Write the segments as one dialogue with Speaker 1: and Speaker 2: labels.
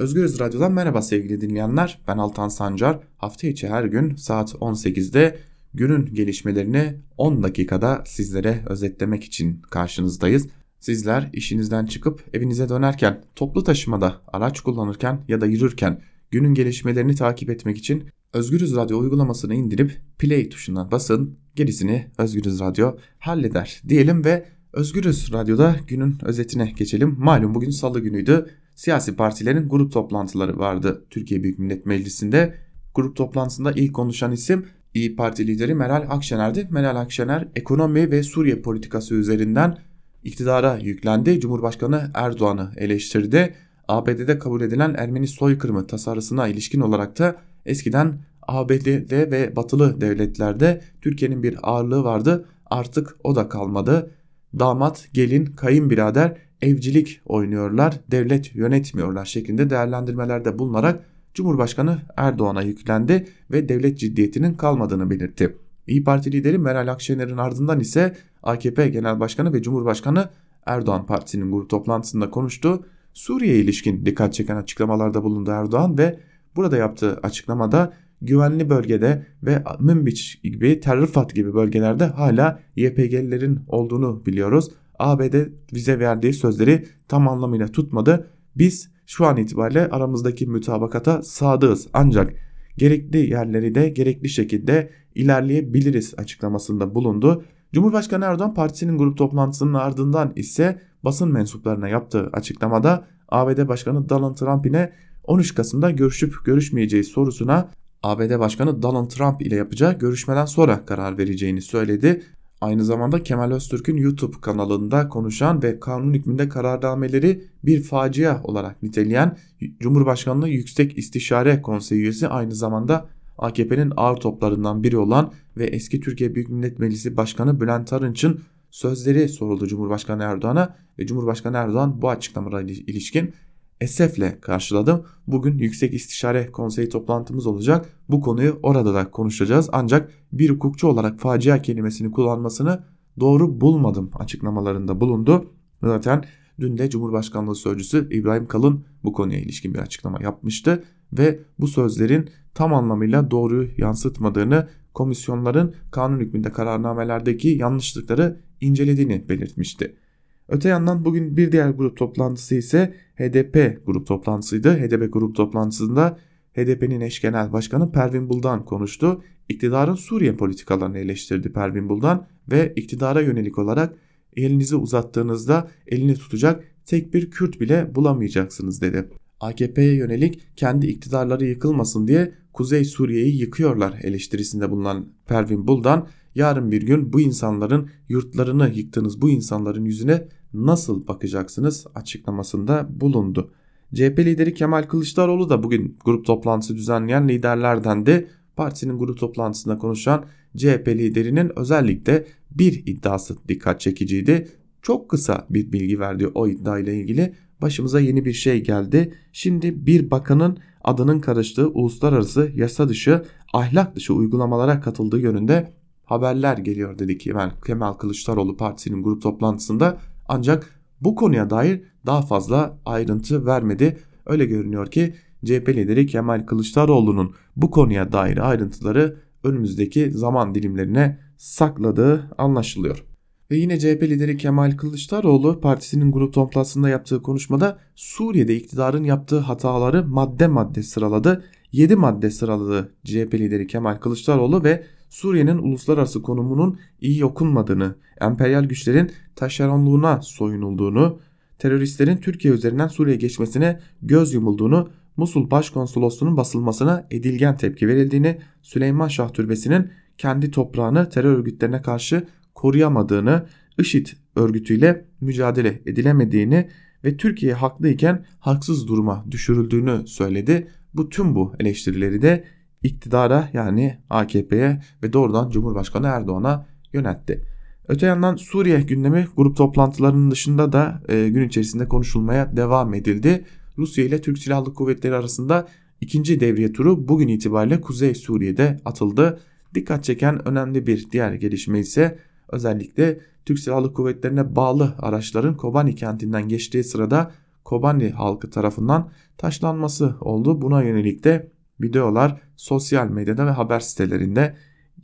Speaker 1: Özgürüz Radyo'dan merhaba sevgili dinleyenler. Ben Altan Sancar. Hafta içi her gün saat 18'de günün gelişmelerini 10 dakikada sizlere özetlemek için karşınızdayız. Sizler işinizden çıkıp evinize dönerken, toplu taşımada, araç kullanırken ya da yürürken günün gelişmelerini takip etmek için Özgürüz Radyo uygulamasını indirip play tuşuna basın. Gerisini Özgürüz Radyo halleder diyelim ve Özgürüz Radyo'da günün özetine geçelim. Malum bugün salı günüydü. Siyasi partilerin grup toplantıları vardı Türkiye Büyük Millet Meclisi'nde. Grup toplantısında ilk konuşan isim İyi Parti lideri Meral Akşener'di. Meral Akşener ekonomi ve Suriye politikası üzerinden iktidara yüklendi. Cumhurbaşkanı Erdoğan'ı eleştirdi. ABD'de kabul edilen Ermeni soykırımı tasarısına ilişkin olarak da eskiden ABD'de ve batılı devletlerde Türkiye'nin bir ağırlığı vardı. Artık o da kalmadı. Damat, gelin, kayınbirader evcilik oynuyorlar, devlet yönetmiyorlar şeklinde değerlendirmelerde bulunarak Cumhurbaşkanı Erdoğan'a yüklendi ve devlet ciddiyetinin kalmadığını belirtti. İyi Parti lideri Meral Akşener'in ardından ise AKP Genel Başkanı ve Cumhurbaşkanı Erdoğan Partisi'nin grup toplantısında konuştu. Suriye ilişkin dikkat çeken açıklamalarda bulundu Erdoğan ve burada yaptığı açıklamada güvenli bölgede ve Münbiç gibi Terrifat gibi bölgelerde hala YPG'lilerin olduğunu biliyoruz. ABD vize verdiği sözleri tam anlamıyla tutmadı. Biz şu an itibariyle aramızdaki mütabakata sadığız ancak gerekli yerleri de gerekli şekilde ilerleyebiliriz açıklamasında bulundu. Cumhurbaşkanı Erdoğan partisinin grup toplantısının ardından ise basın mensuplarına yaptığı açıklamada ABD Başkanı Donald Trump ile 13 Kasım'da görüşüp görüşmeyeceği sorusuna ABD Başkanı Donald Trump ile yapacağı görüşmeden sonra karar vereceğini söyledi. Aynı zamanda Kemal Öztürk'ün YouTube kanalında konuşan ve kanun hükmünde kararnameleri bir facia olarak niteleyen Cumhurbaşkanlığı Yüksek İstişare Konseyi üyesi aynı zamanda AKP'nin ağır toplarından biri olan ve eski Türkiye Büyük Millet Meclisi Başkanı Bülent Arınç'ın sözleri soruldu Cumhurbaşkanı Erdoğan'a ve Cumhurbaşkanı Erdoğan bu açıklamalara ilişkin esefle karşıladım. Bugün Yüksek İstişare Konseyi toplantımız olacak. Bu konuyu orada da konuşacağız. Ancak bir hukukçu olarak facia kelimesini kullanmasını doğru bulmadım açıklamalarında bulundu. Zaten dün de Cumhurbaşkanlığı Sözcüsü İbrahim Kalın bu konuya ilişkin bir açıklama yapmıştı ve bu sözlerin tam anlamıyla doğruyu yansıtmadığını, komisyonların kanun hükmünde kararnamelerdeki yanlışlıkları incelediğini belirtmişti. Öte yandan bugün bir diğer grup toplantısı ise HDP grup toplantısıydı. HDP grup toplantısında HDP'nin eş genel başkanı Pervin Buldan konuştu. İktidarın Suriye politikalarını eleştirdi Pervin Buldan ve iktidara yönelik olarak elinizi uzattığınızda elini tutacak tek bir Kürt bile bulamayacaksınız dedi. AKP'ye yönelik kendi iktidarları yıkılmasın diye Kuzey Suriye'yi yıkıyorlar eleştirisinde bulunan Pervin Buldan yarın bir gün bu insanların yurtlarını yıktığınız bu insanların yüzüne nasıl bakacaksınız açıklamasında bulundu. CHP lideri Kemal Kılıçdaroğlu da bugün grup toplantısı düzenleyen liderlerden de partisinin grup toplantısında konuşan CHP liderinin özellikle bir iddiası dikkat çekiciydi. Çok kısa bir bilgi verdi o iddia ile ilgili. Başımıza yeni bir şey geldi. Şimdi bir bakanın adının karıştığı uluslararası yasa dışı ahlak dışı uygulamalara katıldığı yönünde haberler geliyor dedi ki ben Kemal Kılıçdaroğlu partisinin grup toplantısında ancak bu konuya dair daha fazla ayrıntı vermedi. Öyle görünüyor ki CHP lideri Kemal Kılıçdaroğlu'nun bu konuya dair ayrıntıları önümüzdeki zaman dilimlerine sakladığı anlaşılıyor. Ve yine CHP lideri Kemal Kılıçdaroğlu partisinin grup toplantısında yaptığı konuşmada Suriye'de iktidarın yaptığı hataları madde madde sıraladı. 7 madde sıraladı CHP lideri Kemal Kılıçdaroğlu ve Suriye'nin uluslararası konumunun iyi okunmadığını, emperyal güçlerin taşeronluğuna soyunulduğunu, teröristlerin Türkiye üzerinden Suriye geçmesine göz yumulduğunu, Musul Başkonsolosluğu'nun basılmasına edilgen tepki verildiğini, Süleyman Şah Türbesi'nin kendi toprağını terör örgütlerine karşı koruyamadığını, IŞİD örgütüyle mücadele edilemediğini ve Türkiye haklıyken haksız duruma düşürüldüğünü söyledi. Bu tüm bu eleştirileri de iktidara yani AKP'ye ve doğrudan Cumhurbaşkanı Erdoğan'a yöneltti. Öte yandan Suriye gündemi grup toplantılarının dışında da e, gün içerisinde konuşulmaya devam edildi. Rusya ile Türk Silahlı Kuvvetleri arasında ikinci devriye turu bugün itibariyle Kuzey Suriye'de atıldı. Dikkat çeken önemli bir diğer gelişme ise özellikle Türk Silahlı Kuvvetlerine bağlı araçların Kobani kentinden geçtiği sırada Kobani halkı tarafından taşlanması oldu. Buna yönelik de videolar sosyal medyada ve haber sitelerinde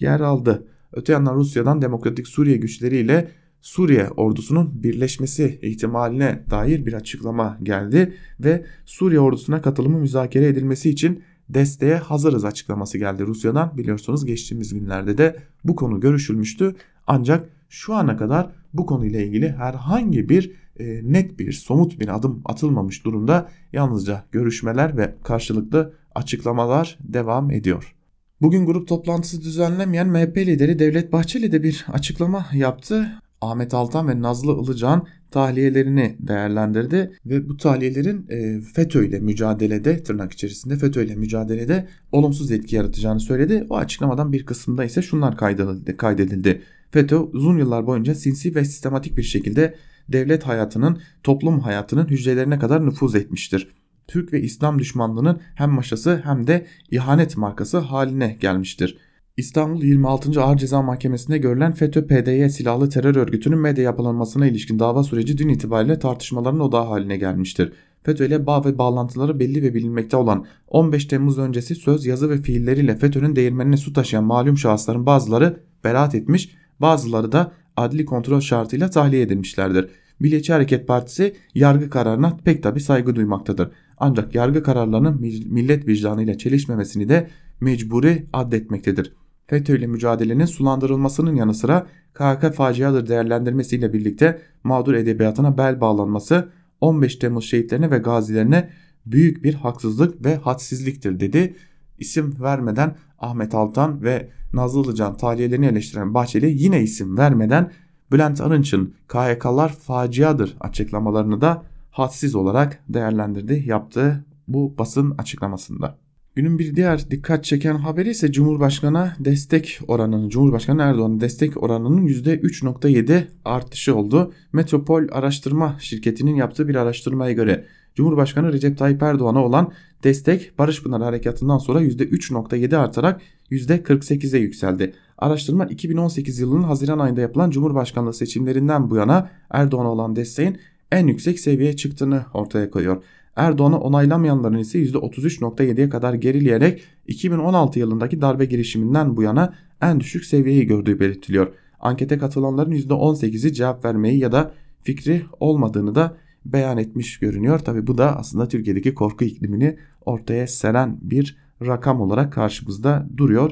Speaker 1: yer aldı. Öte yandan Rusya'dan Demokratik Suriye güçleriyle Suriye ordusunun birleşmesi ihtimaline dair bir açıklama geldi ve Suriye ordusuna katılımı müzakere edilmesi için desteğe hazırız açıklaması geldi Rusya'dan. Biliyorsunuz geçtiğimiz günlerde de bu konu görüşülmüştü. Ancak şu ana kadar bu konuyla ilgili herhangi bir e, net bir somut bir adım atılmamış durumda. Yalnızca görüşmeler ve karşılıklı açıklamalar devam ediyor. Bugün grup toplantısı düzenlemeyen MHP lideri Devlet Bahçeli de bir açıklama yaptı. Ahmet Altan ve Nazlı Ilıcan tahliyelerini değerlendirdi ve bu tahliyelerin e, FETÖ ile mücadelede tırnak içerisinde FETÖ ile mücadelede olumsuz etki yaratacağını söyledi. O açıklamadan bir kısmında ise şunlar kaydedildi. kaydedildi. FETÖ uzun yıllar boyunca sinsi ve sistematik bir şekilde devlet hayatının, toplum hayatının hücrelerine kadar nüfuz etmiştir. Türk ve İslam düşmanlığının hem maşası hem de ihanet markası haline gelmiştir. İstanbul 26. Ağır Ceza Mahkemesi'nde görülen FETÖ-PDY silahlı terör örgütünün medya yapılanmasına ilişkin dava süreci dün itibariyle tartışmaların odağı haline gelmiştir. FETÖ ile bağ ve bağlantıları belli ve bilinmekte olan 15 Temmuz öncesi söz, yazı ve fiilleriyle FETÖ'nün değirmenine su taşıyan malum şahısların bazıları beraat etmiş, bazıları da adli kontrol şartıyla tahliye edilmişlerdir. Milliyetçi Hareket Partisi yargı kararına pek tabi saygı duymaktadır. Ancak yargı kararlarının millet vicdanıyla çelişmemesini de mecburi addetmektedir. FETÖ ile mücadelenin sulandırılmasının yanı sıra KHK faciadır değerlendirmesiyle birlikte mağdur edebiyatına bel bağlanması 15 Temmuz şehitlerine ve gazilerine büyük bir haksızlık ve hadsizliktir dedi. İsim vermeden Ahmet Altan ve Nazlı Ilıcan tahliyelerini eleştiren Bahçeli yine isim vermeden Bülent Arınç'ın KHK'lar faciadır açıklamalarını da hadsiz olarak değerlendirdi yaptığı bu basın açıklamasında. Günün bir diğer dikkat çeken haberi ise Cumhurbaşkanı destek oranının, Cumhurbaşkanı Erdoğan'ın destek oranının %3.7 artışı oldu. Metropol Araştırma Şirketi'nin yaptığı bir araştırmaya göre Cumhurbaşkanı Recep Tayyip Erdoğan'a olan destek Barış Pınar Harekatı'ndan sonra %3.7 artarak %48'e yükseldi. Araştırma 2018 yılının Haziran ayında yapılan Cumhurbaşkanlığı seçimlerinden bu yana Erdoğan'a olan desteğin en yüksek seviyeye çıktığını ortaya koyuyor. Erdoğan'ı onaylamayanların ise %33.7'ye kadar gerileyerek 2016 yılındaki darbe girişiminden bu yana en düşük seviyeyi gördüğü belirtiliyor. Ankete katılanların %18'i cevap vermeyi ya da fikri olmadığını da beyan etmiş görünüyor. Tabi bu da aslında Türkiye'deki korku iklimini ortaya seren bir rakam olarak karşımızda duruyor.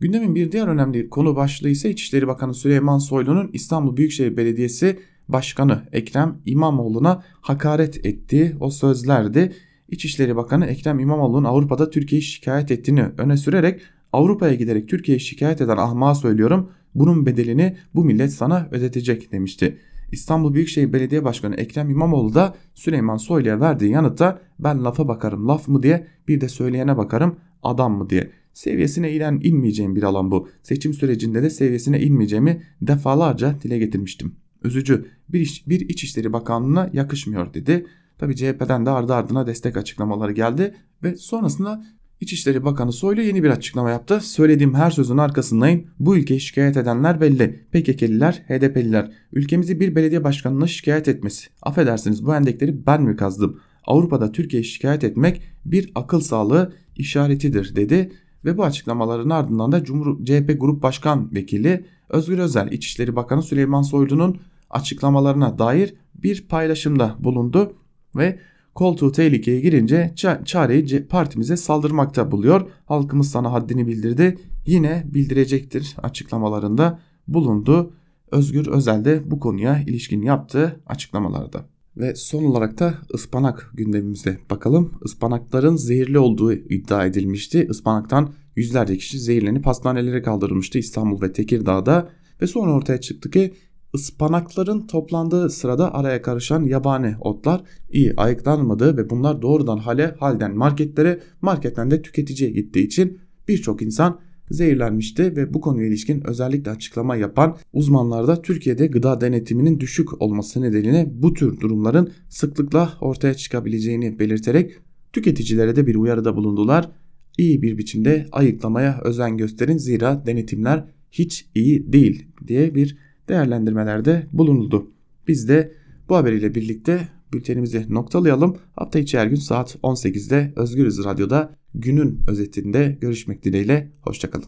Speaker 1: Gündemin bir diğer önemli konu başlığı ise İçişleri Bakanı Süleyman Soylu'nun İstanbul Büyükşehir Belediyesi Başkanı Ekrem İmamoğlu'na hakaret ettiği o sözlerdi. İçişleri Bakanı Ekrem İmamoğlu'nun Avrupa'da Türkiye'yi şikayet ettiğini öne sürerek Avrupa'ya giderek Türkiye'yi şikayet eden ahmağa söylüyorum bunun bedelini bu millet sana ödetecek demişti. İstanbul Büyükşehir Belediye Başkanı Ekrem İmamoğlu da Süleyman Soylu'ya verdiği yanıtta ben lafa bakarım laf mı diye bir de söyleyene bakarım adam mı diye. Seviyesine inen inmeyeceğim bir alan bu. Seçim sürecinde de seviyesine inmeyeceğimi defalarca dile getirmiştim üzücü bir, iş, bir İçişleri Bakanlığı'na yakışmıyor dedi. Tabi CHP'den de ardı ardına destek açıklamaları geldi ve sonrasında İçişleri Bakanı Soylu yeni bir açıklama yaptı. Söylediğim her sözün arkasındayım. Bu ülkeyi şikayet edenler belli. PKK'liler, HDP'liler. Ülkemizi bir belediye başkanına şikayet etmesi. Affedersiniz bu endekleri ben mi kazdım? Avrupa'da Türkiye'yi şikayet etmek bir akıl sağlığı işaretidir dedi. Ve bu açıklamaların ardından da Cumhur CHP Grup Başkan Vekili Özgür Özel İçişleri Bakanı Süleyman Soylu'nun açıklamalarına dair bir paylaşımda bulundu ve koltuğu tehlikeye girince çareyi partimize saldırmakta buluyor. Halkımız sana haddini bildirdi yine bildirecektir açıklamalarında bulundu. Özgür Özel de bu konuya ilişkin yaptığı açıklamalarda. Ve son olarak da ıspanak gündemimize bakalım. Ispanakların zehirli olduğu iddia edilmişti. Ispanaktan yüzlerce kişi zehirlenip hastanelere kaldırılmıştı İstanbul ve Tekirdağ'da. Ve sonra ortaya çıktı ki ıspanakların toplandığı sırada araya karışan yabani otlar iyi ayıklanmadığı ve bunlar doğrudan hale halden marketlere marketten de tüketiciye gittiği için birçok insan zehirlenmişti ve bu konuya ilişkin özellikle açıklama yapan uzmanlar da Türkiye'de gıda denetiminin düşük olması nedeniyle bu tür durumların sıklıkla ortaya çıkabileceğini belirterek tüketicilere de bir uyarıda bulundular. İyi bir biçimde ayıklamaya özen gösterin zira denetimler hiç iyi değil diye bir değerlendirmelerde bulunuldu. Biz de bu haberiyle birlikte bültenimizi noktalayalım. Hafta içi her gün saat 18'de Özgürüz Radyo'da günün özetinde görüşmek dileğiyle. Hoşçakalın.